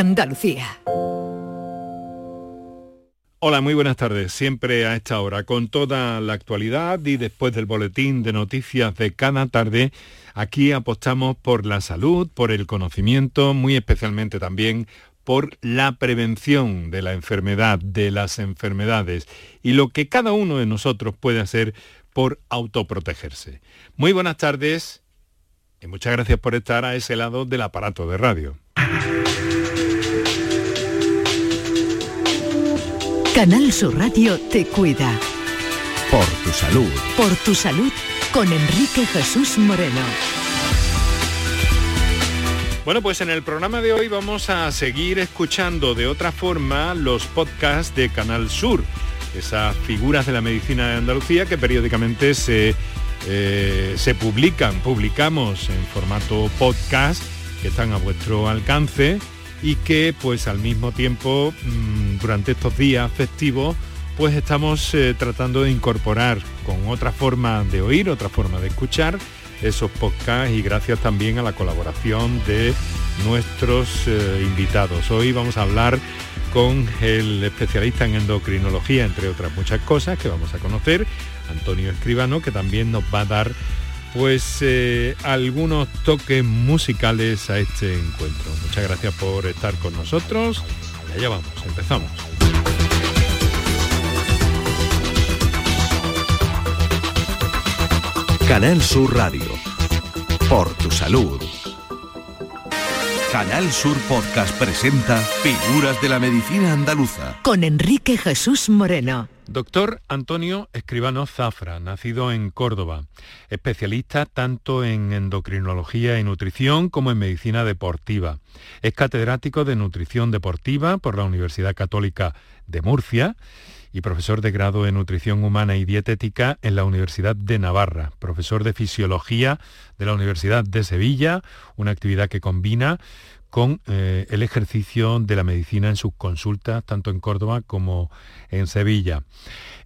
Andalucía. Hola, muy buenas tardes. Siempre a esta hora, con toda la actualidad y después del boletín de noticias de cada tarde, aquí apostamos por la salud, por el conocimiento, muy especialmente también por la prevención de la enfermedad, de las enfermedades y lo que cada uno de nosotros puede hacer por autoprotegerse. Muy buenas tardes y muchas gracias por estar a ese lado del aparato de radio. Canal Sur Radio te cuida. Por tu salud. Por tu salud con Enrique Jesús Moreno. Bueno, pues en el programa de hoy vamos a seguir escuchando de otra forma los podcasts de Canal Sur, esas figuras de la medicina de Andalucía que periódicamente se, eh, se publican, publicamos en formato podcast que están a vuestro alcance y que pues al mismo tiempo mm, durante estos días festivos pues estamos eh, tratando de incorporar con otra forma de oír, otra forma de escuchar esos podcasts y gracias también a la colaboración de nuestros eh, invitados. Hoy vamos a hablar con el especialista en endocrinología, entre otras muchas cosas que vamos a conocer, Antonio Escribano, que también nos va a dar pues eh, algunos toques musicales a este encuentro. Muchas gracias por estar con nosotros y allá vamos, empezamos. Canal Sur Radio. Por tu salud. Canal Sur Podcast presenta Figuras de la Medicina Andaluza. Con Enrique Jesús Moreno. Doctor Antonio Escribano Zafra, nacido en Córdoba, especialista tanto en endocrinología y nutrición como en medicina deportiva. Es catedrático de nutrición deportiva por la Universidad Católica de Murcia y profesor de grado en nutrición humana y dietética en la Universidad de Navarra, profesor de fisiología de la Universidad de Sevilla, una actividad que combina con eh, el ejercicio de la medicina en sus consultas, tanto en Córdoba como en Sevilla.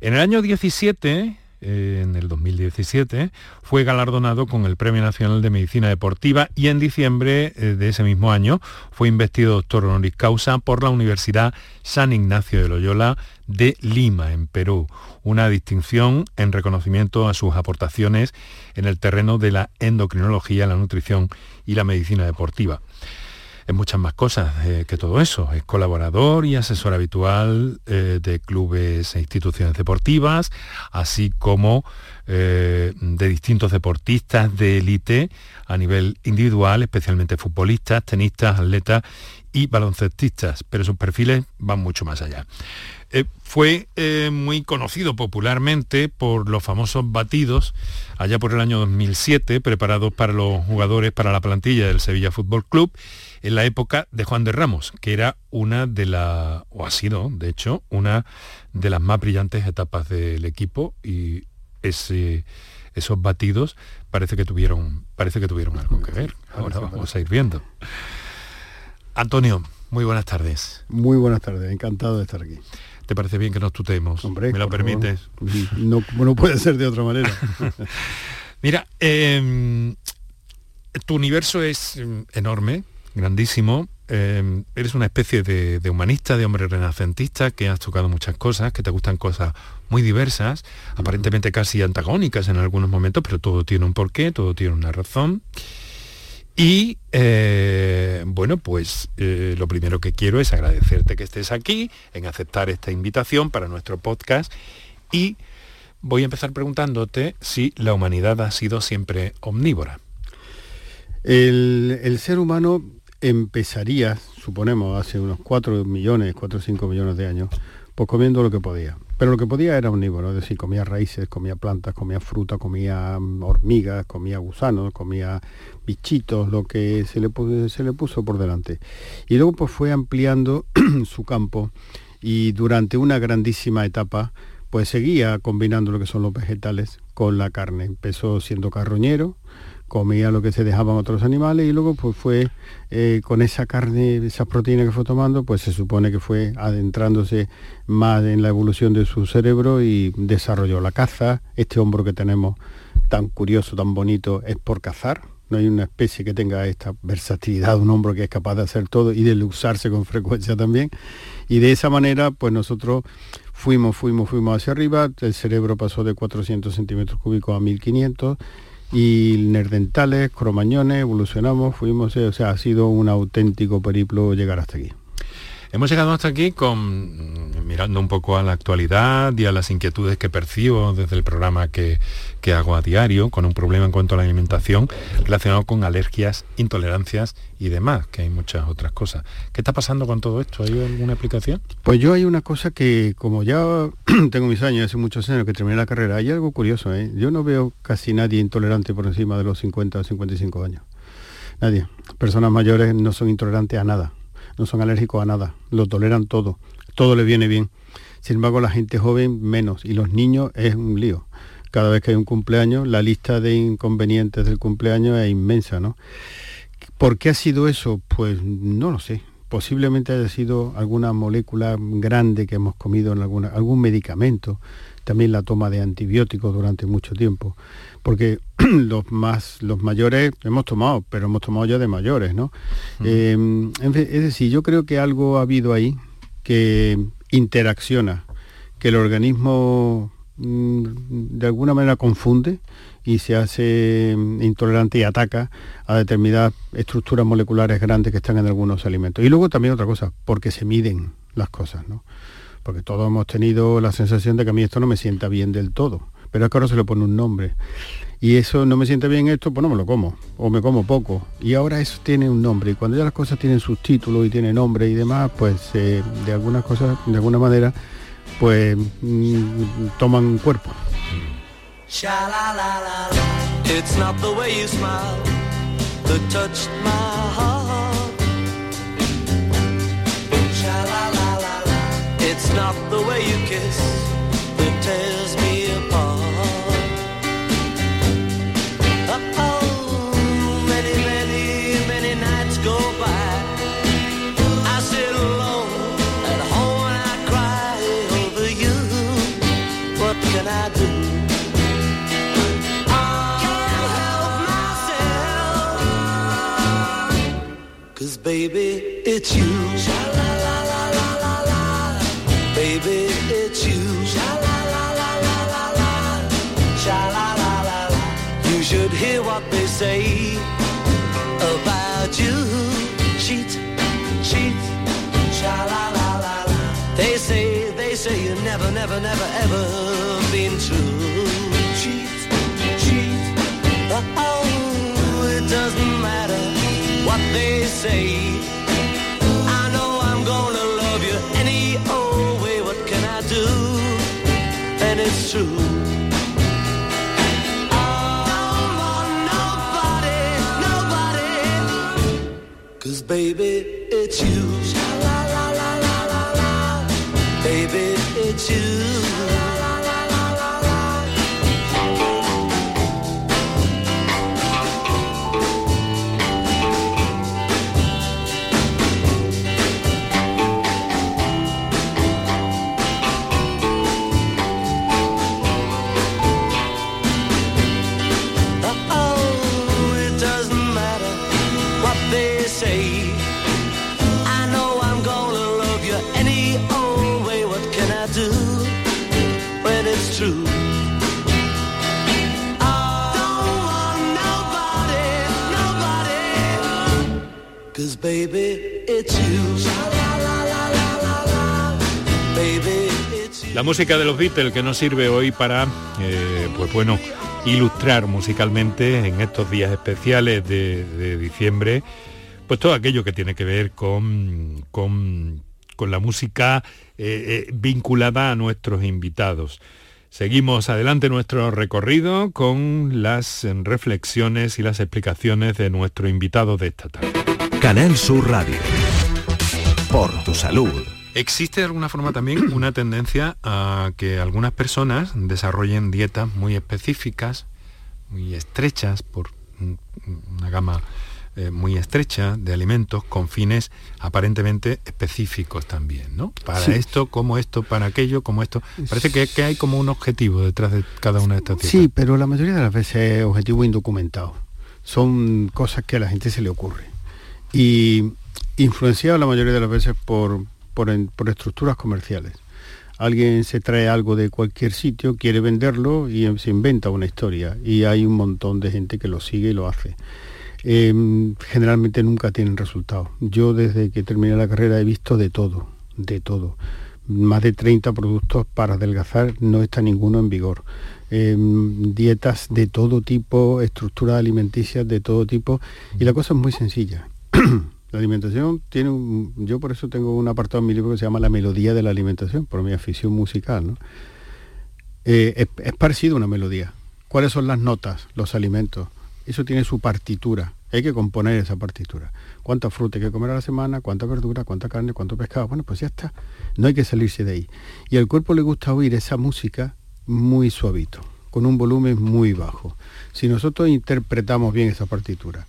En el año 17, en el 2017, fue galardonado con el Premio Nacional de Medicina Deportiva y en diciembre eh, de ese mismo año fue investido doctor honoris causa por la Universidad San Ignacio de Loyola de Lima, en Perú, una distinción en reconocimiento a sus aportaciones en el terreno de la endocrinología, la nutrición y la medicina deportiva es muchas más cosas eh, que todo eso. Es colaborador y asesor habitual eh, de clubes e instituciones deportivas, así como eh, de distintos deportistas de élite a nivel individual, especialmente futbolistas, tenistas, atletas y baloncestistas, pero sus perfiles van mucho más allá. fue muy conocido popularmente por los famosos batidos allá por el año 2007, preparados para los jugadores para la plantilla del Sevilla Fútbol Club en la época de Juan de Ramos, que era una de las, o ha sido, de hecho, una de las más brillantes etapas del equipo y ese, esos batidos parece que tuvieron, parece que tuvieron algo que ver. Ahora vamos a ir viendo. Antonio, muy buenas tardes. Muy buenas tardes, encantado de estar aquí. ¿Te parece bien que nos tutemos? Hombre, ¿Me lo permites? No, no, puede ser de otra manera. Mira, em, tu universo es em, enorme, grandísimo. Em, eres una especie de, humanista, de hombre renacentista, que has tocado muchas cosas, que te gustan cosas muy diversas, aparentemente casi antagónicas en algunos momentos, pero todo tiene un porqué, todo tiene una razón. Y eh, bueno, pues eh, lo primero que quiero es agradecerte que estés aquí, en aceptar esta invitación para nuestro podcast y voy a empezar preguntándote si la humanidad ha sido siempre omnívora. El, el ser humano empezaría, suponemos, hace unos 4 millones, 4 o 5 millones de años, pues comiendo lo que podía. Pero lo que podía era omnívoro, es decir, comía raíces, comía plantas, comía fruta, comía mm, hormigas, comía gusanos, comía bichitos, lo que se le, se le puso por delante. Y luego pues fue ampliando su campo y durante una grandísima etapa pues seguía combinando lo que son los vegetales con la carne. Empezó siendo carroñero, comía lo que se dejaban otros animales y luego pues fue eh, con esa carne, esa proteína que fue tomando, pues se supone que fue adentrándose más en la evolución de su cerebro y desarrolló la caza. Este hombro que tenemos tan curioso, tan bonito, es por cazar. no hay una especie que tenga esta versatilidad, un hombro que es capaz de hacer todo y de usarse con frecuencia también. Y de esa manera, pues nosotros fuimos, fuimos, fuimos hacia arriba, el cerebro pasó de 400 centímetros cúbicos a 1500 y nerdentales, cromañones, evolucionamos, fuimos, o sea, ha sido un auténtico periplo llegar hasta aquí. Hemos llegado hasta aquí con mirando un poco a la actualidad y a las inquietudes que percibo desde el programa que, hago a diario, con un problema en cuanto a la alimentación relacionado con alergias, intolerancias y demás, que hay muchas otras cosas. ¿Qué está pasando con todo esto? ¿Hay alguna explicación? Pues yo hay una cosa que, como ya tengo mis años, hace muchos años que terminé la carrera, hay algo curioso, ¿eh? Yo no veo casi nadie intolerante por encima de los 50 o 55 años. Nadie. Personas mayores no son intolerantes a nada no son alérgicos a nada, lo toleran todo, todo le viene bien. Sin embargo, la gente joven menos y los niños es un lío. Cada vez que hay un cumpleaños, la lista de inconvenientes del cumpleaños es inmensa, ¿no? ¿Por qué ha sido eso? Pues no lo sé. Posiblemente haya sido alguna molécula grande que hemos comido en alguna, algún medicamento, también la toma de antibióticos durante mucho tiempo porque los más los mayores hemos tomado, pero hemos tomado ya de mayores, ¿no? Em, es decir, yo creo que algo ha habido ahí que interacciona, que el organismo mm, de alguna manera confunde y se hace mm, intolerante y ataca a determinadas estructuras moleculares grandes que están en algunos alimentos. Y luego también otra cosa, porque se miden las cosas, ¿no? Porque todos hemos tenido la sensación de que a mí esto no me sienta bien del todo pero es que ahora se le pone un nombre. Y eso no me siente bien esto, pues no me lo como, o me como poco. Y ahora eso tiene un nombre. Y cuando ya las cosas tienen sus títulos y tienen nombre y demás, pues eh, de algunas cosas, de alguna manera, pues mm, toman cuerpo. not the way you kiss that tears me apart. Uh, oh, many, many, many nights go by. I sit alone at home and I cry over you. What can I do? Cause baby, it's you. Should hear what they say about you. Cheat, cheat. Sha la la la la. They say, they say you never, never, never, ever been true. Cheat, cheat. Oh, it doesn't matter what they say. I know I'm gonna love you any old way. What can I do? And it's true. Baby, it's you. La la la la la la. Baby, it's you. Música de los Beatles que nos sirve hoy para, eh, pues bueno, ilustrar musicalmente en estos días especiales de, diciembre, pues todo aquello que tiene que ver con, con, la música eh, eh, vinculada a nuestros invitados. Seguimos adelante nuestro recorrido con las reflexiones y las explicaciones de nuestro invitado de esta tarde. Canal Sur Radio. Por tu salud. ¿Existe de alguna forma también una tendencia a que algunas personas desarrollen dietas muy específicas, muy estrechas, por una gama eh, muy estrecha de alimentos con fines aparentemente específicos también, ¿no? Para esto, como esto, para aquello, como esto. Parece que, hay como un objetivo detrás de cada una de estas Sí, pero la mayoría de las veces es objetivo indocumentado. son cosas que a la gente se le ocurre. Y influenciado la mayoría de las veces por, por, estructuras comerciales. Alguien se trae algo de cualquier sitio, quiere venderlo y se inventa una historia. Y hay un montón de gente que lo sigue y lo hace. Em, generalmente nunca tienen resultado. Yo desde que terminé la carrera he visto de todo, de todo. Más de 30 productos para adelgazar, no está ninguno en vigor. Em, dietas de todo tipo, estructuras alimenticias de todo tipo. Y la cosa es muy sencilla. la alimentación tiene un... Yo por eso tengo un apartado en mi libro que se llama La melodía de la alimentación, por mi afición musical. ¿no? Eh, es, parecido a una melodía. ¿Cuáles son las notas, los alimentos? eso tiene su partitura. Hay que componer esa partitura. ¿Cuánta fruta hay que comer a la semana? ¿Cuánta verdura? ¿Cuánta carne? ¿Cuánto pescado? Bueno, pues ya está. No hay que salirse de ahí. Y al cuerpo le gusta oír esa música muy suavito, con un volumen muy bajo. Si nosotros interpretamos bien esa partitura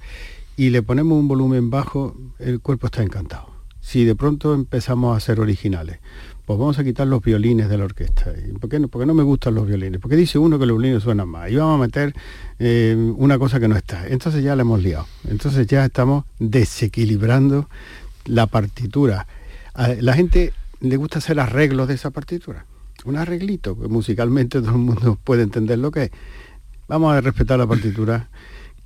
y le ponemos un volumen bajo, el cuerpo está encantado. Si de pronto empezamos a ser originales, pues vamos a quitar los violines de la orquesta. ¿Por qué no, porque no me gustan los violines? Porque dice uno que los violines suenan más. Y vamos a meter eh, una cosa que no está. Entonces ya la hemos liado. Entonces ya estamos desequilibrando la partitura. A la gente le gusta hacer arreglos de esa partitura. Un arreglito, que musicalmente todo el mundo puede entender lo que es. Vamos a respetar la partitura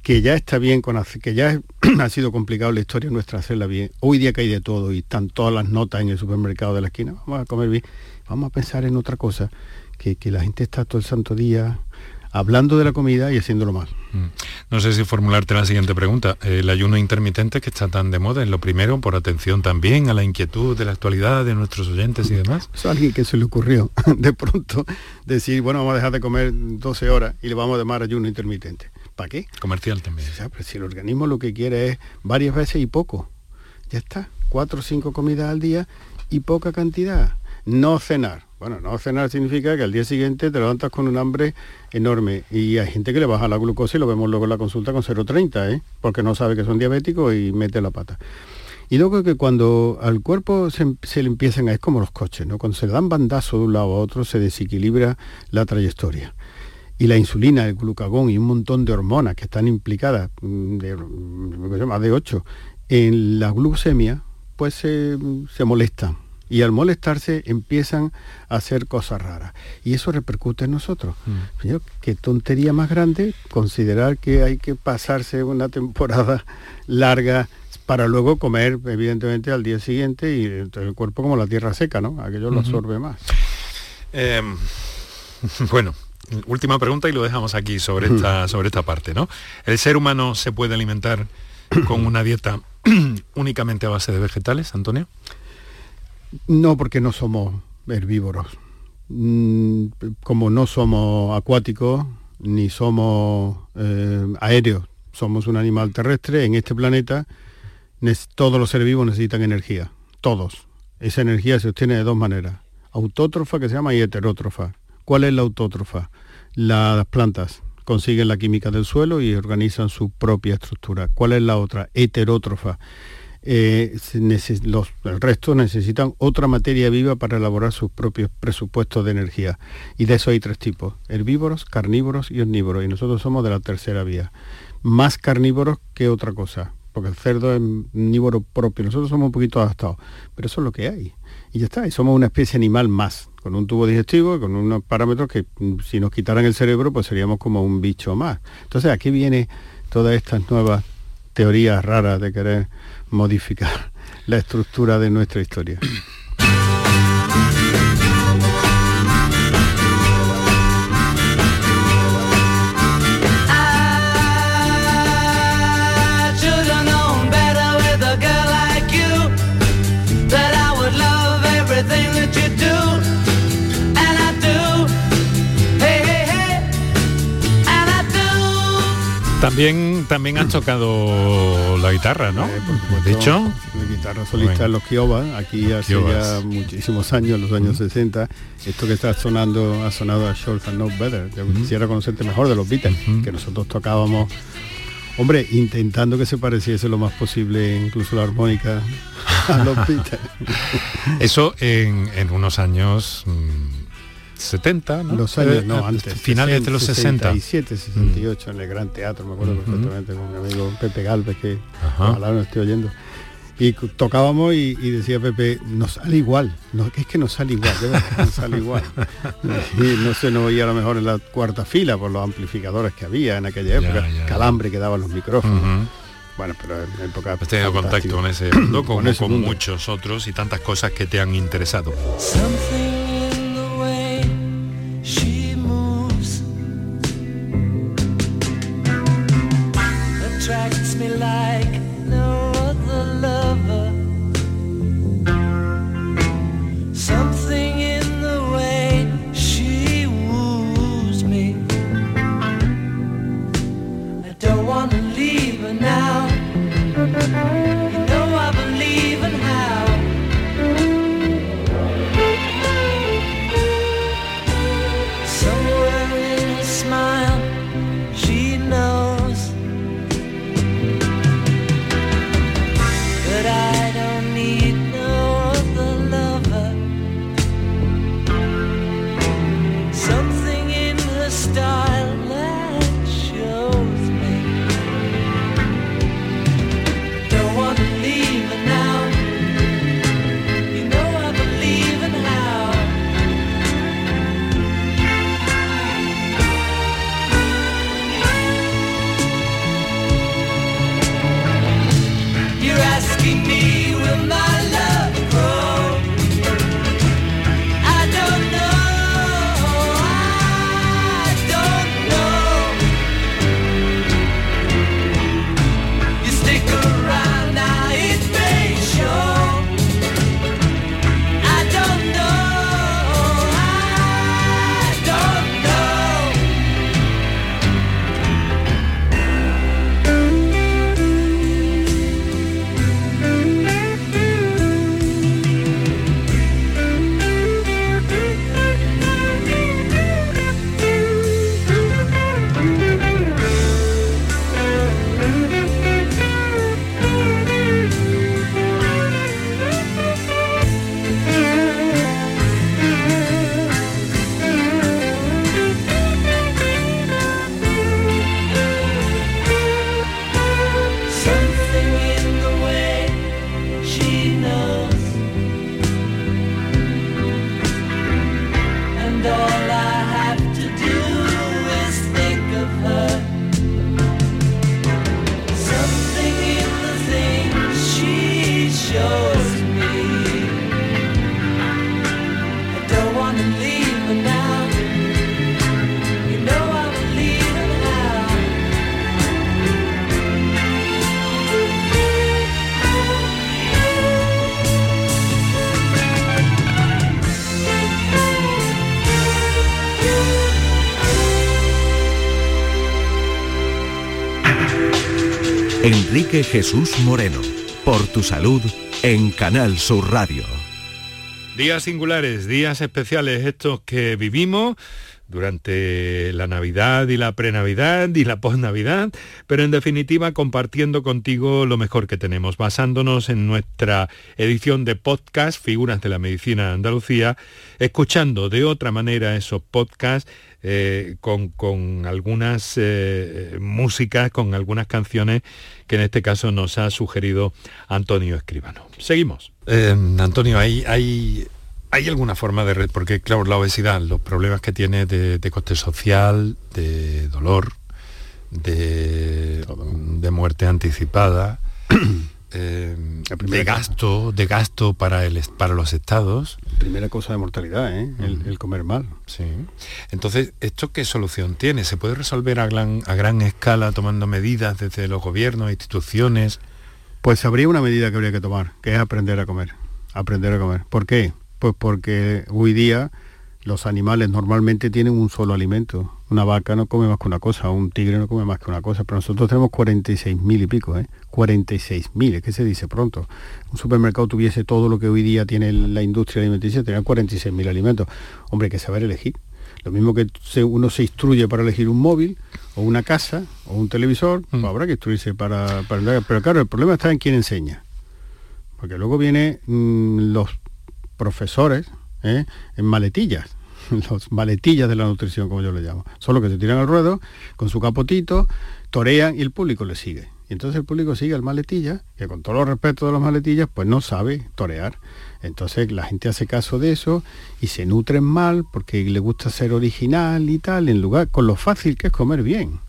que ya está bien, con, que ya ha sido complicado la historia nuestra hacerla bien. Hoy día que hay de todo y están todas las notas en el supermercado de la esquina, vamos a comer bien, vamos a pensar en otra cosa, que, la gente está todo el santo día hablando de la comida y haciéndolo mal. Mm. No sé si formularte la siguiente pregunta. El ayuno intermitente que está tan de moda, es lo primero, por atención también a la inquietud de la actualidad de nuestros oyentes y demás. Eso a alguien que se le ocurrió de pronto decir, bueno, vamos a dejar de comer 12 horas y le vamos a llamar ayuno intermitente. ¿Para qué? Comercial también. si el organismo lo que quiere es varias veces y poco. Ya está. Cuatro o cinco comidas al día y poca cantidad. No cenar. Bueno, no cenar significa que al día siguiente te levantas con un hambre enorme y hay gente que le baja la glucosa y lo vemos luego en la consulta con 0,30, ¿eh? porque no sabe que son diabéticos y mete la pata. Y luego que cuando al cuerpo se, se, le empiezan a... es como los coches, ¿no? Cuando se le dan bandazo de un lado a otro se desequilibra la trayectoria y la insulina, el glucagón y un montón de hormonas que están implicadas, mm, de, mm, más de ocho, en la glucemia, pues se, molestan. Y al molestarse empiezan a hacer cosas raras. Y eso repercute en nosotros. Mm. Qué tontería más grande considerar que hay que pasarse una temporada larga para luego comer, evidentemente, al día siguiente y el cuerpo como la tierra seca, ¿no? Aquello lo absorbe más. Em, bueno, última pregunta y lo dejamos aquí sobre esta, sobre esta parte, ¿no? ¿El ser humano se puede alimentar con una dieta únicamente a base de vegetales, Antonio? No, porque no somos herbívoros. Mm, como no somos acuáticos, ni somos eh, aéreos, somos un animal terrestre, en este planeta todos los seres vivos necesitan energía, todos. Esa energía se obtiene de dos maneras, autótrofa que se llama y heterótrofa. ¿Cuál es la autótrofa? Las plantas consiguen la química del suelo y organizan su propia estructura. ¿Cuál es la otra? Heterótrofa. Eh, los, el resto necesitan otra materia viva para elaborar sus propios presupuestos de energía. Y de eso hay tres tipos, herbívoros, carnívoros y omnívoros. Y nosotros somos de la tercera vía. Más carnívoros que otra cosa, porque el cerdo es omnívoro propio. Nosotros somos un poquito adaptados, pero eso es lo que hay. Y ya está, y somos una especie animal más con un tubo digestivo, con unos parámetros que mm, si nos quitaran el cerebro, pues seríamos como un bicho más. Entonces, aquí viene todas estas nuevas teorías raras de querer modificar la estructura de nuestra historia. También, también has tocado la guitarra, ¿no? Eh, de hecho, la guitarra solista en los Kiowa, aquí hace ya muchísimos años, los años 60. Esto que está sonando ha sonado a Short and No Better. Yo quisiera conocerte mejor de los Beatles, que nosotros tocábamos Hombre, intentando que se pareciese lo más posible, incluso la armónica, a los Beatles. Eso en, unos años mm, 70, ¿no? Los años, Eh, no, eh, antes. Finales de los 60. 67, 68, en el Gran Teatro, me acuerdo perfectamente, con mi amigo Pepe Galvez, que Ajá. ojalá no esté oyendo. Y tocábamos y, y decía Pepe, nos sale igual, no, es que nos sale igual, nos sale igual. Y no se nos oía a lo mejor en la cuarta fila por los amplificadores que había en aquella época, ya, ya. calambre que daban los micrófonos. Bueno, pero en época Has tenido contacto con ese mundo, como Con muchos otros y tantas cosas que te han interesado. Something attracts me like Enrique Jesús Moreno, por tu salud, en Canal Sur Radio. Días singulares, días especiales estos que vivimos durante la Navidad y la prenavidad y la posnavidad, pero en definitiva compartiendo contigo lo mejor que tenemos, basándonos en nuestra edición de podcast Figuras de la Medicina de Andalucía, escuchando de otra manera esos podcasts eh, con, con algunas eh, músicas, con algunas canciones que en este caso nos ha sugerido Antonio Escribano. Seguimos. Eh, Antonio, hay, hay, hay alguna forma de... Porque claro, la obesidad, los problemas que tiene de, de coste social, de dolor, de, de muerte anticipada, eh, de cosa. gasto, de gasto para, el, para los estados. Primera cosa de mortalidad, ¿eh? el, el comer mal. Sí. Entonces, ¿esto qué solución tiene? ¿Se puede resolver a gran, a gran escala tomando medidas desde los gobiernos, instituciones? Pues habría una medida que habría que tomar, que es aprender a comer. Aprender a comer. ¿Por qué? Pues porque hoy día los animales normalmente tienen un solo alimento. Una vaca no come más que una cosa, un tigre no come más que una cosa, pero nosotros tenemos 46.000 y pico, ¿eh? 46.000, es que se dice pronto. Un supermercado tuviese todo lo que hoy día tiene la industria alimenticia, tenía 46.000 alimentos. Hombre, hay que saber elegir. Lo mismo que uno se instruye para elegir un móvil o una casa o un televisor, pues Mm. habrá que instruirse para, para... Pero claro, el problema está en quién enseña. Porque luego vienen mm, los profesores ¿eh? en maletillas. los maletillas de la nutrición, como yo le llamo. Son los que se tiran al ruedo con su capotito, torean y el público le sigue. Y entonces el público sigue al maletilla, que con todo los respeto de los maletillas, pues no sabe torear. Entonces la gente hace caso de eso y se nutren mal porque le gusta ser original y tal, en lugar con lo fácil que es comer bien.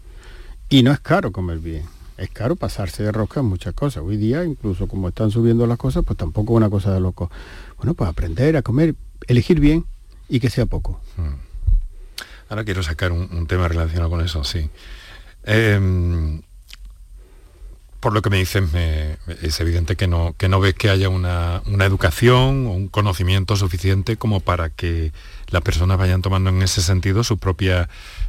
Y no es caro comer bien. Es caro pasarse de rosca en muchas cosas. Hoy día, incluso como están subiendo las cosas, pues tampoco es una cosa de loco. Bueno, pues aprender a comer, elegir bien y que sea poco. Ahora quiero sacar un, un tema relacionado con eso, sí. Em, por lo que me dices, me- es evidente que no, que no ves que haya una, una educación o un conocimiento suficiente como para que las personas vayan tomando en ese sentido sus propias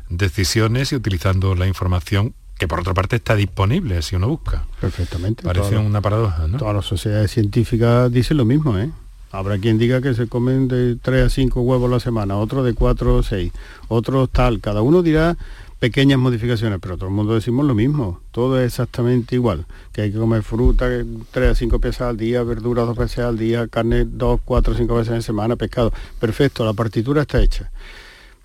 decisiones y utilizando la información que por otra parte está disponible si uno busca. Perfectamente. Parece Todas una paradoja, ¿no? Todas las sociedades científicas dicen lo mismo, ¿eh? Habrá quien diga que se comen de 3 a 5 huevos a la semana, otro de 4 o 6, otros tal. Cada uno dirá pequeñas modificaciones, pero todo el mundo decimos lo mismo. Todo es exactamente igual. Que hay que comer fruta 3 a 5 veces al día, verduras dos veces al día, carne 2, 4, 5 veces en semana, pescado. Perfecto, la partitura está hecha.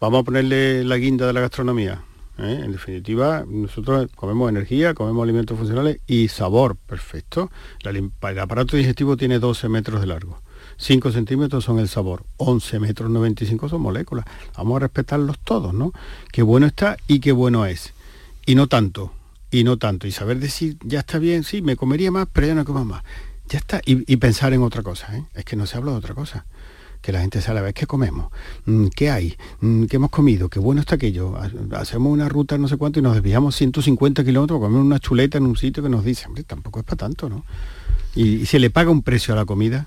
Vamos a ponerle la guinda de la gastronomía. ¿eh? En definitiva, nosotros comemos energía, comemos alimentos funcionales y sabor, perfecto. El aparato digestivo tiene 12 metros de largo. 5 centímetros son el sabor, 11 metros 95 son moléculas. Vamos a respetarlos todos, ¿no? Qué bueno está y qué bueno es. Y no tanto, y no tanto. Y saber decir, ya está bien, sí, me comería más, pero ya no como más. Ya está. Y, pensar en otra cosa, ¿eh? Es que no se habla de otra cosa que la gente sabe a ver qué comemos, Mm, qué hay, Mm, qué hemos comido, qué bueno está aquello. Ha- Hacemos una ruta no sé cuánto y nos desviamos 150 kilómetros comer una chuleta en un sitio que nos dice, hombre, tampoco es para tanto, ¿no? Y, y se le paga un precio a la comida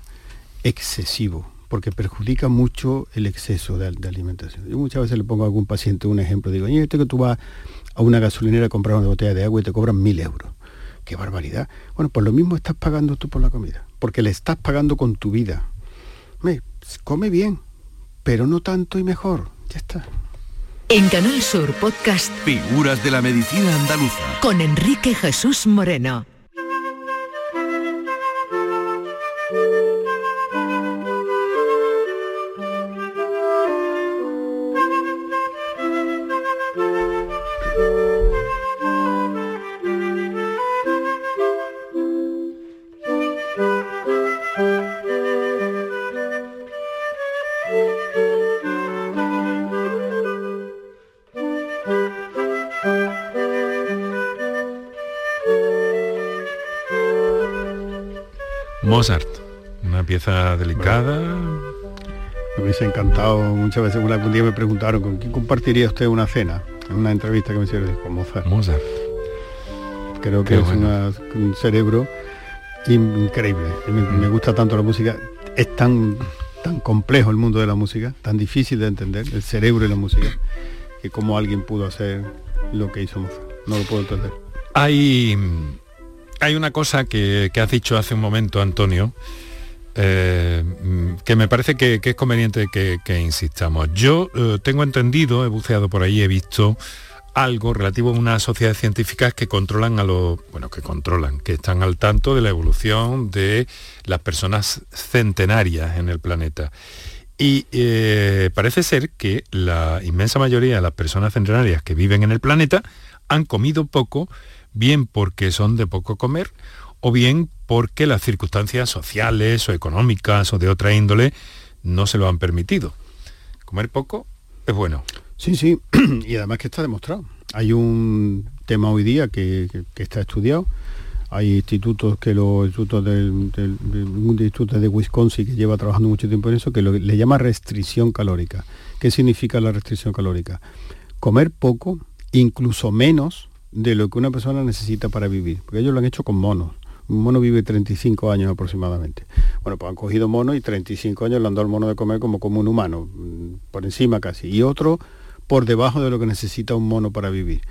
excesivo, porque perjudica mucho el exceso de, de alimentación. Yo muchas veces le pongo a algún paciente un ejemplo, digo, oye, esto que tú vas a una gasolinera a comprar una botella de agua y te cobran mil euros. Qué barbaridad. Bueno, pues lo mismo estás pagando tú por la comida, porque le estás pagando con tu vida. Me, come bien, pero no tanto y mejor. Ya está. En Canal Sur Podcast Figuras de la medicina andaluza. con Enrique Jesús Moreno. Mozart, una pieza delicada. Me hubiese encantado muchas veces. Una- Un día me preguntaron con quién compartiría usted una cena. En una entrevista que me hicieron con Mozart. Mozart. Creo que Qué es bueno. una- un cerebro in- increíble. Me gusta tanto la música. Es tan, tan complejo el mundo de la música, tan difícil de entender, el cerebro y la música, que como alguien pudo hacer lo que hizo Mozart. No lo puedo entender. Hay, hay una cosa que, que has dicho hace un momento, Antonio, eh, que me parece que, es conveniente que, que insistamos. Yo eh, tengo entendido, he buceado por ahí, he visto algo relativo a unas sociedades científicas que controlan a los, bueno, que controlan, que están al tanto de la evolución de las personas centenarias en el planeta. Y eh, parece ser que la inmensa mayoría de las personas centenarias que viven en el planeta han comido poco, bien porque son de poco comer, o bien porque las circunstancias sociales o económicas o de otra índole no se lo han permitido. Comer poco es bueno. Sí, sí, y además que está demostrado. Hay un tema hoy día que, que- está estudiado. Hay institutos que los institutos del, del- un instituto de Wisconsin que lleva trabajando mucho tiempo en eso, que le llama restricción calórica. ¿Qué significa la restricción calórica? Comer poco, incluso menos de lo que una persona necesita para vivir. Porque ellos lo han hecho con monos. Un mono vive 35 años aproximadamente. Bueno, pues han cogido mono y 35 años le han dado al mono de comer como como un humano, mm, por encima casi. Y otro por debajo de lo que necesita un mono para vivir.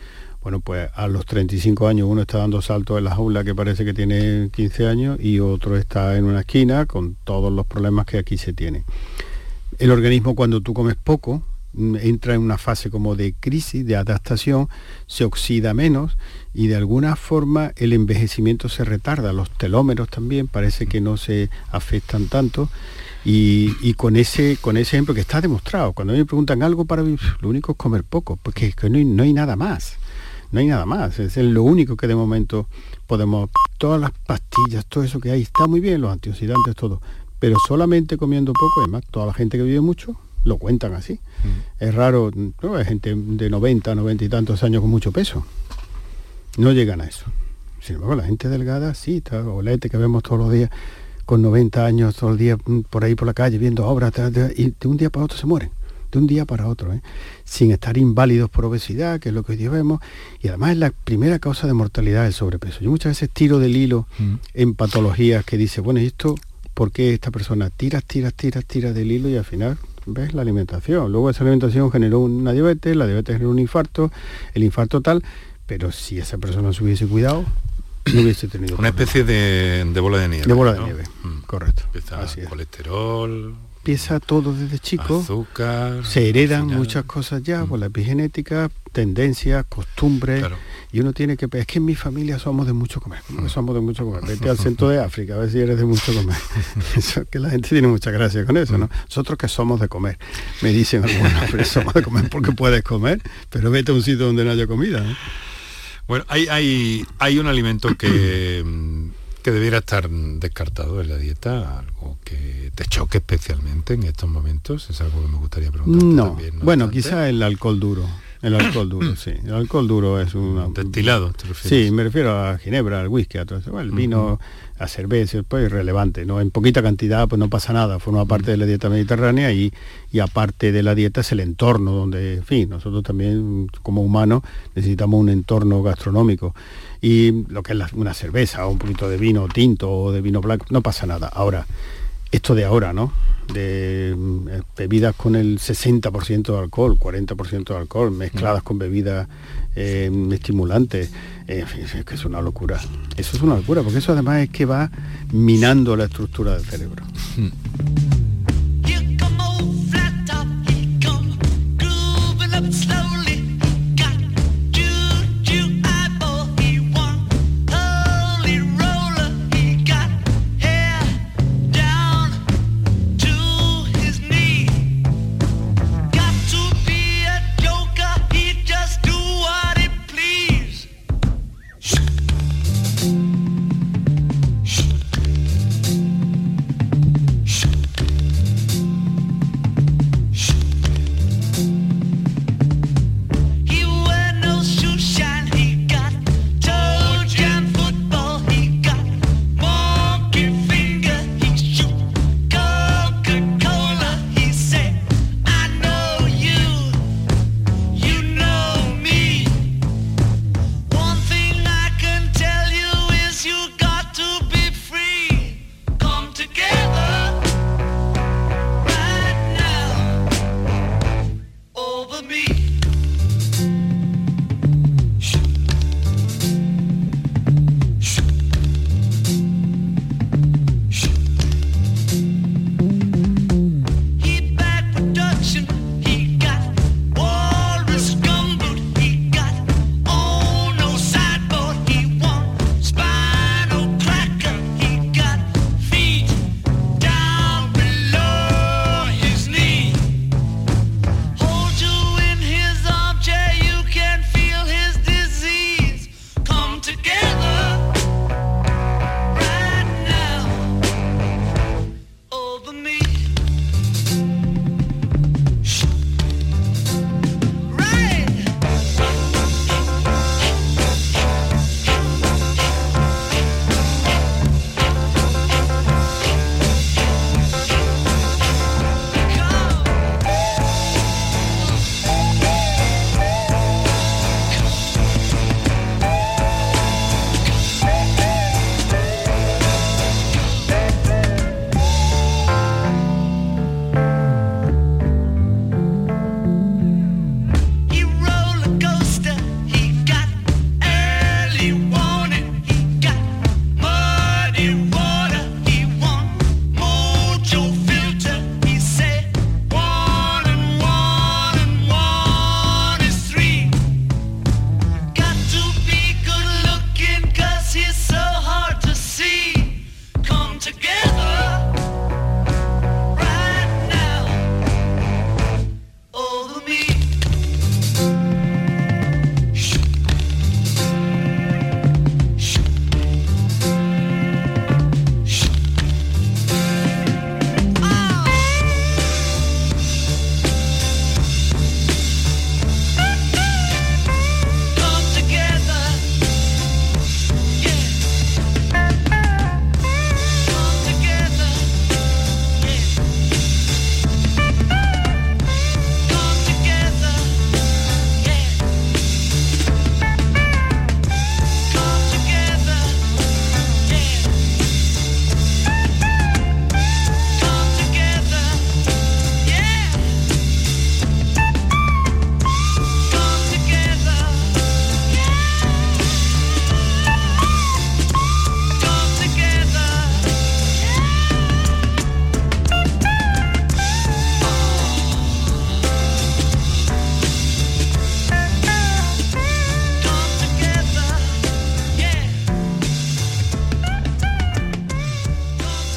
Bueno, pues a los 35 años uno está dando saltos en la jaula que parece que tiene 15 años y otro está en una esquina con todos los problemas que aquí se tienen. El organismo cuando tú comes poco entra en una fase como de crisis, de adaptación, se oxida menos y de alguna forma el envejecimiento se retarda, los telómeros también parece que no se afectan tanto Y, con ese con ese ejemplo que está demostrado. Cuando mí me preguntan algo para vivir, lo único es comer poco, porque no hay, no hay nada más. No hay nada más. Es lo único que de momento podemos. Todas las pastillas, todo eso que hay, está muy bien, los antioxidantes, todo. Pero solamente comiendo poco, además, toda la gente que vive mucho lo cuentan así. Es raro, ¿no? hay gente de 90, 90 y tantos años con mucho peso. No llegan a eso. Sin embargo, la gente delgada, sí, está, olete que vemos todos los días, con 90 años, todo el día mm, por ahí por la calle, viendo obras, y de un día para otro se mueren. De un día para otro, ¿eh? sin estar inválidos por obesidad, que es lo que hoy día vemos, y además es la primera causa de mortalidad el sobrepeso. Yo muchas veces tiro del hilo Mm. en patologías que dice, bueno, ¿y esto por qué esta persona tiras, tiras, tiras, tiras del hilo y al final ves la alimentación? Luego esa alimentación generó una diabetes, la diabetes generó un infarto, el infarto tal, pero si esa persona se hubiese cuidado, no hubiese tenido Una especie de, de bola de nieve. de bola de nieve, Mm. correcto. Empieza Así es. colesterol, Empieza todo desde chico. azúcar. Se heredan muchas cosas ya Mm. por la epigenética, tendencias, costumbres. Claro. Y uno tiene que... Es que en mi familia somos de mucho comer. ¿Cómo que somos de mucho comer? Vete al centro de África, a ver si eres de mucho comer. Eso, que la gente tiene mucha gracia con eso, ¿no? Nosotros que somos de comer. Me dicen algunos, pero somos de comer porque puedes comer, pero vete a un sitio donde no haya comida. ¿no? Bueno, hay, hay, hay un alimento que, mm, que debiera estar descartado en la dieta, algo que te choque especialmente en estos momentos, es algo que me gustaría preguntar. No, también, bueno, quizá el alcohol duro. El alcohol duro, sí. El alcohol duro es una... Destilado, ¿te refieres? Sí, me refiero a ginebra, al whisky, a todo eso. Bueno, el vino, a cerveza, pues irrelevante, ¿no? En poquita cantidad pues no pasa nada, forma parte de la dieta mediterránea y, y aparte de la dieta es el entorno donde, en fin, nosotros también como humanos necesitamos un entorno gastronómico. Y lo que es la- una cerveza o un poquito de vino tinto o de vino blanco, no pasa nada. Ahora, esto de ahora, ¿no? De mm, eh, bebidas con el 60% de alcohol, 40% de alcohol, mezcladas con bebidas eh, estimulantes, eh, en fin, es que es una locura. Eso es una locura, porque eso además es que va minando la estructura del cerebro. Here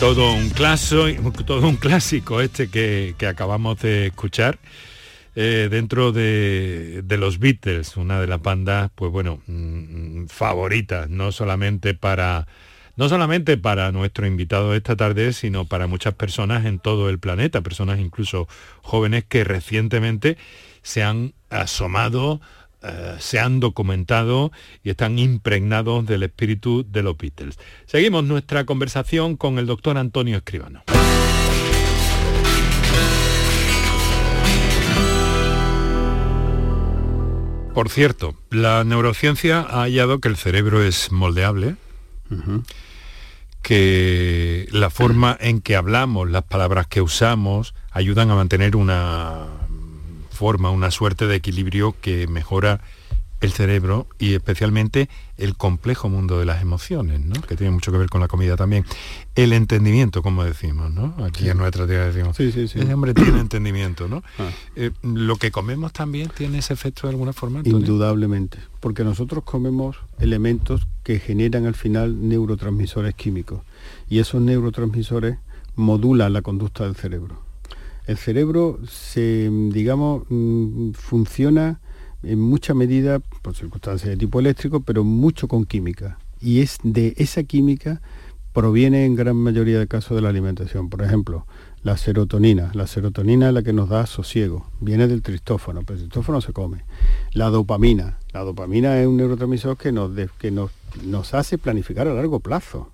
Todo un clásico, este que, acabamos de escuchar. eh, dentro de, los Beatles, una de las bandas, pues bueno, mm, favoritas, no solamente para no solamente para nuestro invitado esta tarde, sino para muchas personas en todo el planeta, personas incluso jóvenes que recientemente se han asomado, eh, se han documentado y están impregnados del espíritu de los Beatles. Seguimos nuestra conversación con el doctor Antonio Escribano. Por cierto, la neurociencia ha hallado que el cerebro es moldeable, que la forma en que hablamos, las palabras que usamos, ayudan a mantener una forma, una suerte de equilibrio que mejora el cerebro y especialmente el complejo mundo de las emociones, ¿no? que tiene mucho que ver con la comida también. El entendimiento, como decimos, ¿no? Aquí en nuestra tierra decimos, Sí, sí, sí. ese hombre tiene entendimiento, ¿no? Ah. Eh, lo que comemos también tiene ese efecto de alguna forma. Antonio? Indudablemente, porque nosotros comemos elementos que generan al final neurotransmisores químicos y esos neurotransmisores modulan la conducta del cerebro. El cerebro se, digamos, mm, funciona en mucha medida por circunstancias de tipo eléctrico, pero mucho con química. Y es de esa química proviene en gran mayoría de casos de la alimentación. Por ejemplo, la serotonina. La serotonina es la que nos da sosiego. Viene del tristófano, pero el tristófano se come. La dopamina. La dopamina es un neurotransmisor que nos, que nos, nos hace planificar a largo plazo.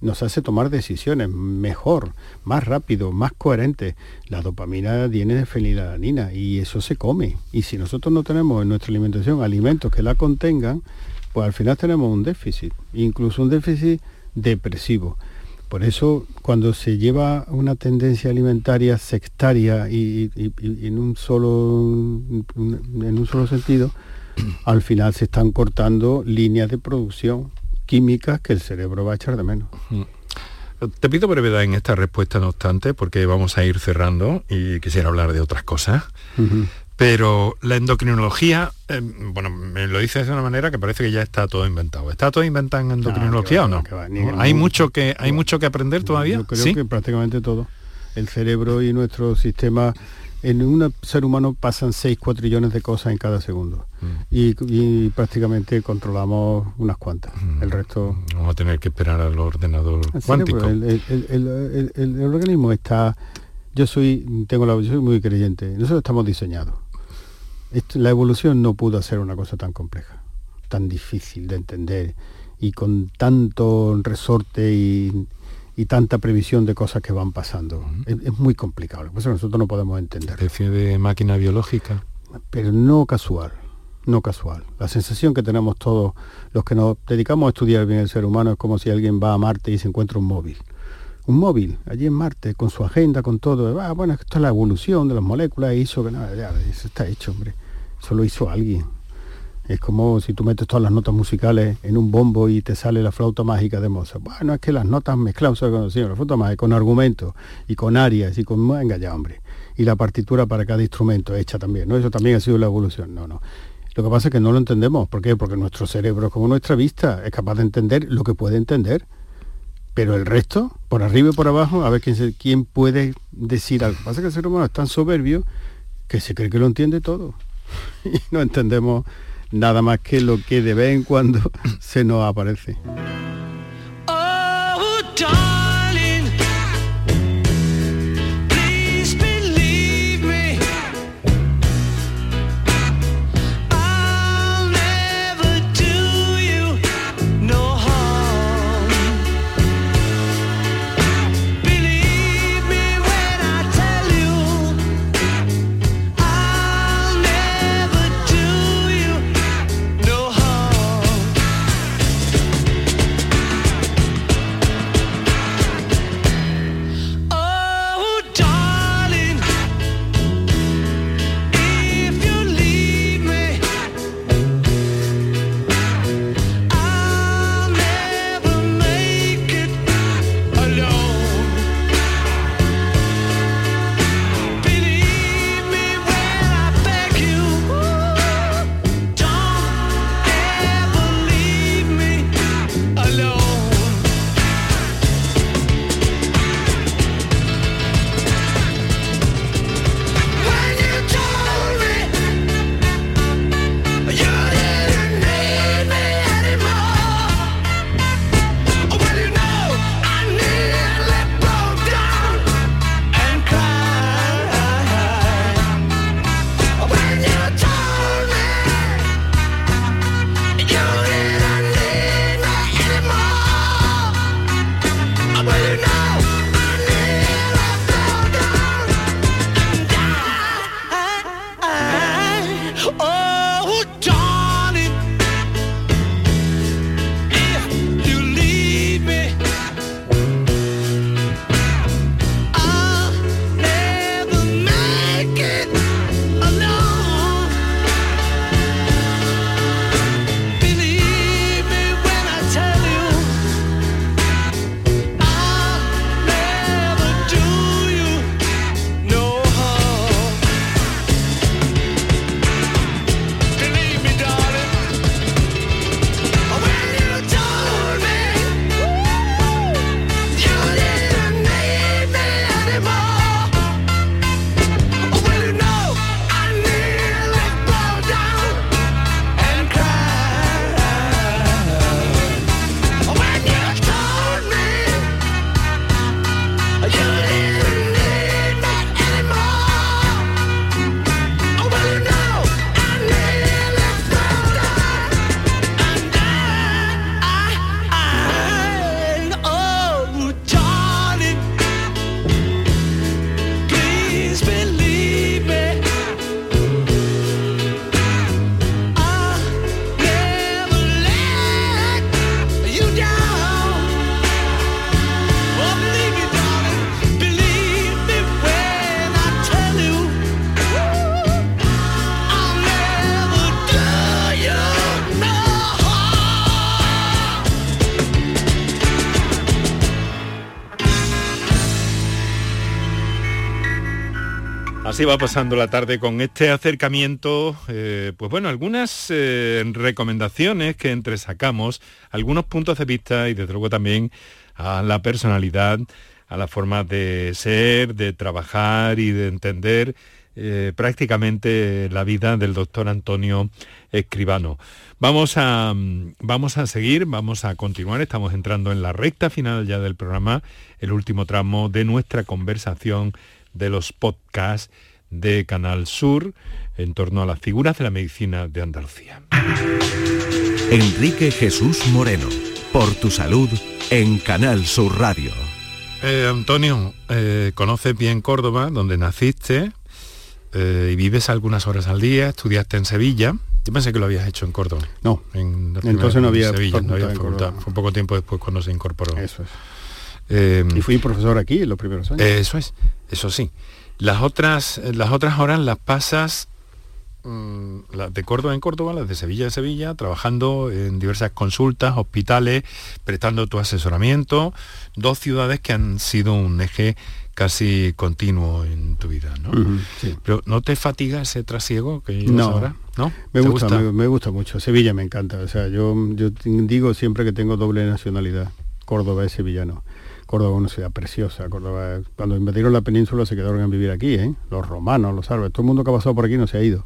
Nos hace tomar decisiones mejor, más rápido, más coherente. La dopamina viene de fenilalanina y eso se come. Y si nosotros no tenemos en nuestra alimentación alimentos que la contengan, pues al final tenemos un déficit, incluso un déficit depresivo. Por eso, cuando se lleva una tendencia alimentaria sectaria y- y en, un solo, en un solo sentido, al final se están cortando líneas de producción químicas que el cerebro va a echar de menos. Te pido brevedad en esta respuesta, no obstante, porque vamos a ir cerrando y quisiera hablar de otras cosas. Pero la endocrinología, eh, bueno, me lo dices de una manera que parece que ya está todo inventado. ¿Está todo inventado en endocrinología que va, o no? va, ¿No? ¿Hay mucho que hay no. mucho que aprender todavía? Yo creo ¿Sí? que prácticamente todo. El cerebro y nuestro sistema, en un ser humano pasan 6 cuatrillones de cosas en cada segundo. Mm. Y, y prácticamente controlamos unas cuantas. El resto... Vamos a tener que esperar al ordenador El cuántico. cerebro, el, el- el- el- el- el organismo está... Yo soy, tengo la, yo soy muy creyente. Nosotros estamos diseñados. Esto- la evolución no pudo hacer una cosa tan compleja, tan difícil de entender y con tanto resorte y, y tanta previsión de cosas que van pasando. es, es muy complicado. Lo que pasa es que nosotros no podemos entender especie de máquina biológica. pero no casual, no casual. La sensación que tenemos todos los que nos dedicamos a estudiar bien el ser humano es como si alguien va a Marte y se encuentra un móvil. Un móvil, allí en Marte, con su agenda, con todo. Ah, bueno, esto es la evolución de las moléculas, hizo que nada, ya, eso está hecho, hombre. Eso lo hizo alguien. Es como si tú metes todas las notas musicales en un bombo y te sale la flauta mágica de Mozart. Bueno, es que las notas mezcladas, ¿sabes cómo se llama? la flauta mágica, con argumentos y con arias y con... Venga ya, hombre. Y la partitura para cada instrumento hecha también, ¿no? Eso también ha sido la evolución. No, no. Lo que pasa es que no lo entendemos. ¿Por qué? Porque nuestro cerebro, como nuestra vista, es capaz de entender lo que puede entender. Pero el resto, por arriba y por abajo, a ver quién, quién puede decir algo. Lo que pasa es que el ser humano es tan soberbio que se cree que lo entiende todo. y no entendemos nada más que lo que de vez en cuando se nos aparece. Oh, Así va pasando la tarde con este acercamiento, eh, pues bueno, algunas eh, recomendaciones que entresacamos, algunos puntos de vista y desde luego también a la personalidad, a la forma de ser, de trabajar y de entender eh, prácticamente la vida del doctor Antonio Escribano. Vamos a, vamos a seguir, vamos a continuar, estamos entrando en la recta final ya del programa, el último tramo de nuestra conversación de los podcasts de Canal Sur en torno a las figuras de la medicina de Andalucía. Enrique Jesús Moreno, por tu salud en Canal Sur Radio. Eh, Antonio, eh, conoces bien Córdoba, donde naciste eh, y vives algunas horas al día, estudiaste en Sevilla. Yo pensé que lo habías hecho en Córdoba. No, En entonces no había en Sevilla, no facultad había facultad. Fue poco tiempo después cuando se incorporó. eso es. Eh, Y fui profesor aquí en los primeros años. Eso es, eso sí. Las otras, las otras horas las pasas mm, las de Córdoba en Córdoba, las de Sevilla en Sevilla, trabajando en diversas consultas, hospitales, prestando tu asesoramiento, dos ciudades que han sido un eje casi continuo en tu vida, ¿no? Sí. Pero ¿no te fatiga ese trasiego que No. ahora? ¿No? Me ¿Te gusta, Me, me gusta mucho. Sevilla me encanta. O sea, yo, yo digo siempre que tengo doble nacionalidad. Córdoba es sevillano. Córdoba es una ciudad preciosa. Córdoba, cuando invadieron la península se quedaron a vivir aquí, ¿eh? Los romanos, los árabes, todo el mundo que ha pasado por aquí no se ha ido.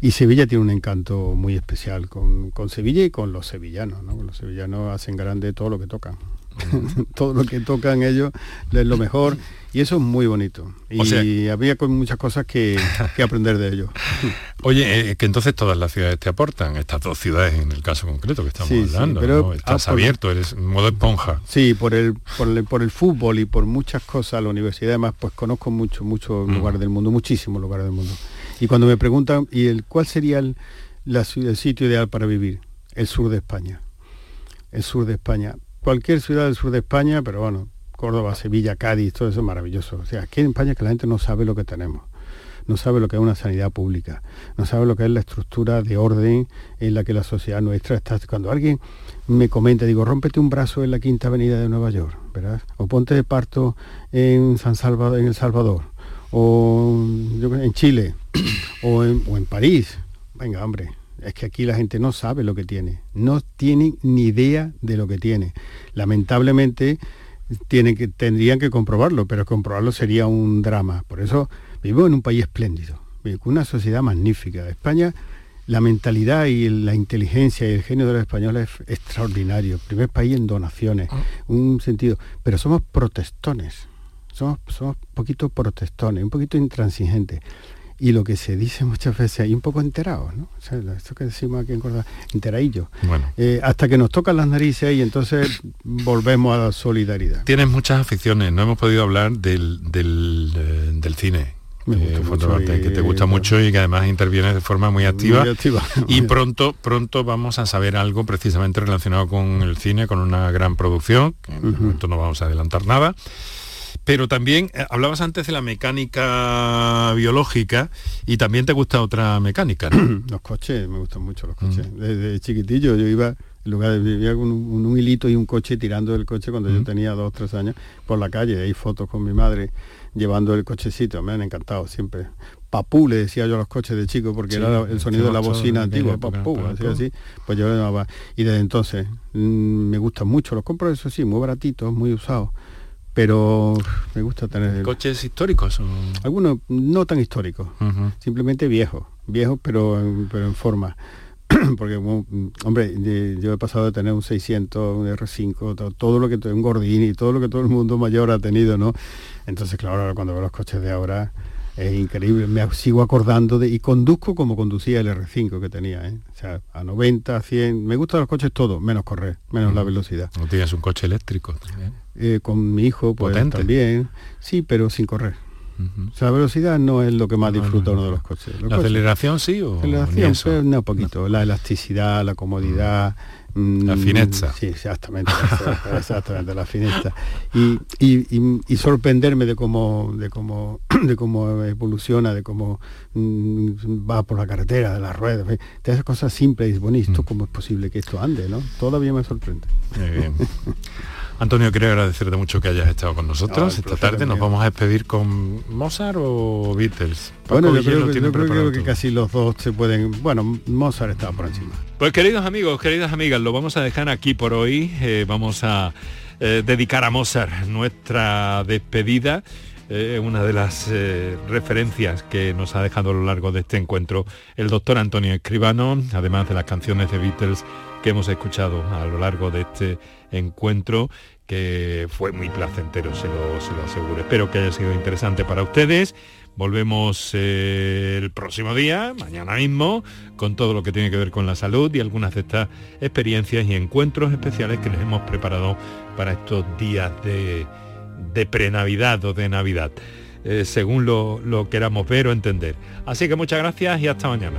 Y Sevilla tiene un encanto muy especial con, con Sevilla y con los sevillanos, ¿no? Los sevillanos hacen grande todo lo que tocan. todo lo que tocan ellos es lo mejor y eso es muy bonito. Y O sea- había muchas cosas que, que aprender de ellos. Oye, eh, que entonces todas las ciudades te aportan, estas dos ciudades en el caso concreto que estamos Sí, sí, hablando, pero- ¿no? Estás ah, por- abierto, eres en modo esponja. Sí, por el, por el, por el fútbol y por muchas cosas, la universidad además, pues conozco mucho, muchos Mm. lugares del mundo, muchísimos lugares del mundo. Y cuando me preguntan, ¿y el cuál sería el, la el sitio ideal para vivir? El sur de España. El sur de España. Cualquier ciudad del sur de España, pero bueno, Córdoba, Sevilla, Cádiz, todo eso es maravilloso. O sea, aquí en España es que la gente no sabe lo que tenemos. No sabe lo que es una sanidad pública, no sabe lo que es la estructura de orden en la que la sociedad nuestra está. Cuando alguien me comenta, digo, rómpete un brazo en la Quinta Avenida de Nueva York, ¿verdad? O ponte de parto en San Salvador, en El Salvador, o en Chile, o en, o en París. Venga, hombre, es que aquí la gente no sabe lo que tiene, no tiene ni idea de lo que tiene. Lamentablemente tienen que, tendrían que comprobarlo, pero comprobarlo sería un drama. Por eso vivimos en un país espléndido, una sociedad magnífica. España, la mentalidad y la inteligencia y el genio de los españoles es extraordinario. Primer país en donaciones, un sentido. Pero somos protestones, somos, somos un poquito protestones, un poquito intransigentes. Y lo que se dice muchas veces, y un poco enterados, ¿no? O sea, esto que decimos aquí en Córdoba, enteradillos. Bueno. Eh, hasta que nos tocan las narices y entonces volvemos a la solidaridad. Tienes muchas aficiones, no hemos podido hablar del, del, eh, del cine. Me gusta eh, mucho y- que te gusta mucho y que además intervienes de forma muy activa. Muy activa. Y pronto, pronto vamos a saber algo precisamente relacionado con el cine, con una gran producción, que en este momento no vamos a adelantar nada. Pero también eh, hablabas antes de la mecánica biológica y también te gusta otra mecánica, ¿no? los coches, me gustan mucho los coches. Mm. Desde chiquitillo yo iba, en lugar de vivía con un, un hilito y un coche tirando el coche cuando Mm. yo tenía dos, tres años, por la calle, hay fotos con mi madre llevando el cochecito, me han encantado siempre. Papú le decía yo a los coches de chico porque Sí, era el sonido de la bocina antigua, papú. así, así, pues yo le llamaba. Y desde entonces mm, me gustan mucho, los compro eso sí, muy baratitos, muy usados, pero me gusta tener ¿Coches históricos? o- algunos no tan históricos, simplemente viejos, viejos pero, en- pero en forma. Porque, hombre, yo he pasado de tener un 600, un R5, to- todo lo que, un Gordini, todo lo que todo el mundo mayor ha tenido, ¿no? Entonces, claro, cuando veo los coches de ahora, es increíble. Me sigo acordando de, y conduzco como conducía el R5 que tenía, ¿eh? O sea, a 90, a 100, me gustan los coches todos, menos correr, menos la velocidad. ¿No tienes un coche eléctrico también? Eh, con mi hijo, pues Potente. también, sí, pero sin correr. O sea, la velocidad no es lo que más No, disfruta no, uno de los coches. Los ¿La coches- aceleración sí o Aceleración, pues, no, poquito. La elasticidad, la comodidad. mm, La fineza. Sí, exactamente. exactamente, la fineza. Y, y- y- y sorprenderme de cómo, de cómo, de cómo evoluciona, de cómo mm, va por la carretera, de las ruedas. de esas cosas simples y bueno, ¿y Mm. esto cómo es posible que esto ande? ¿no? Todavía me sorprende. Muy bien. Antonio, quiero agradecerte mucho que hayas estado con nosotros No, esta tarde. Nos mío. vamos a despedir con Mozart o Beatles. Paco Bueno, yo creo, que, yo creo casi los dos se pueden... Bueno, Mozart estaba por encima. Pues queridos amigos, queridas amigas, lo vamos a dejar aquí por hoy. Eh, vamos a eh, dedicar a Mozart nuestra despedida. eh, una de las eh, referencias que nos ha dejado a lo largo de este encuentro el doctor Antonio Escribano, además de las canciones de Beatles que hemos escuchado a lo largo de este encuentro que fue muy placentero, se lo, se lo aseguro. Espero que haya sido interesante para ustedes. Volvemos eh, el próximo día, mañana mismo, con todo lo que tiene que ver con la salud y algunas de estas experiencias y encuentros especiales que les hemos preparado para estos días de, de pre-Navidad o de Navidad, eh, según lo, lo queramos ver o entender. Así que muchas gracias y hasta mañana.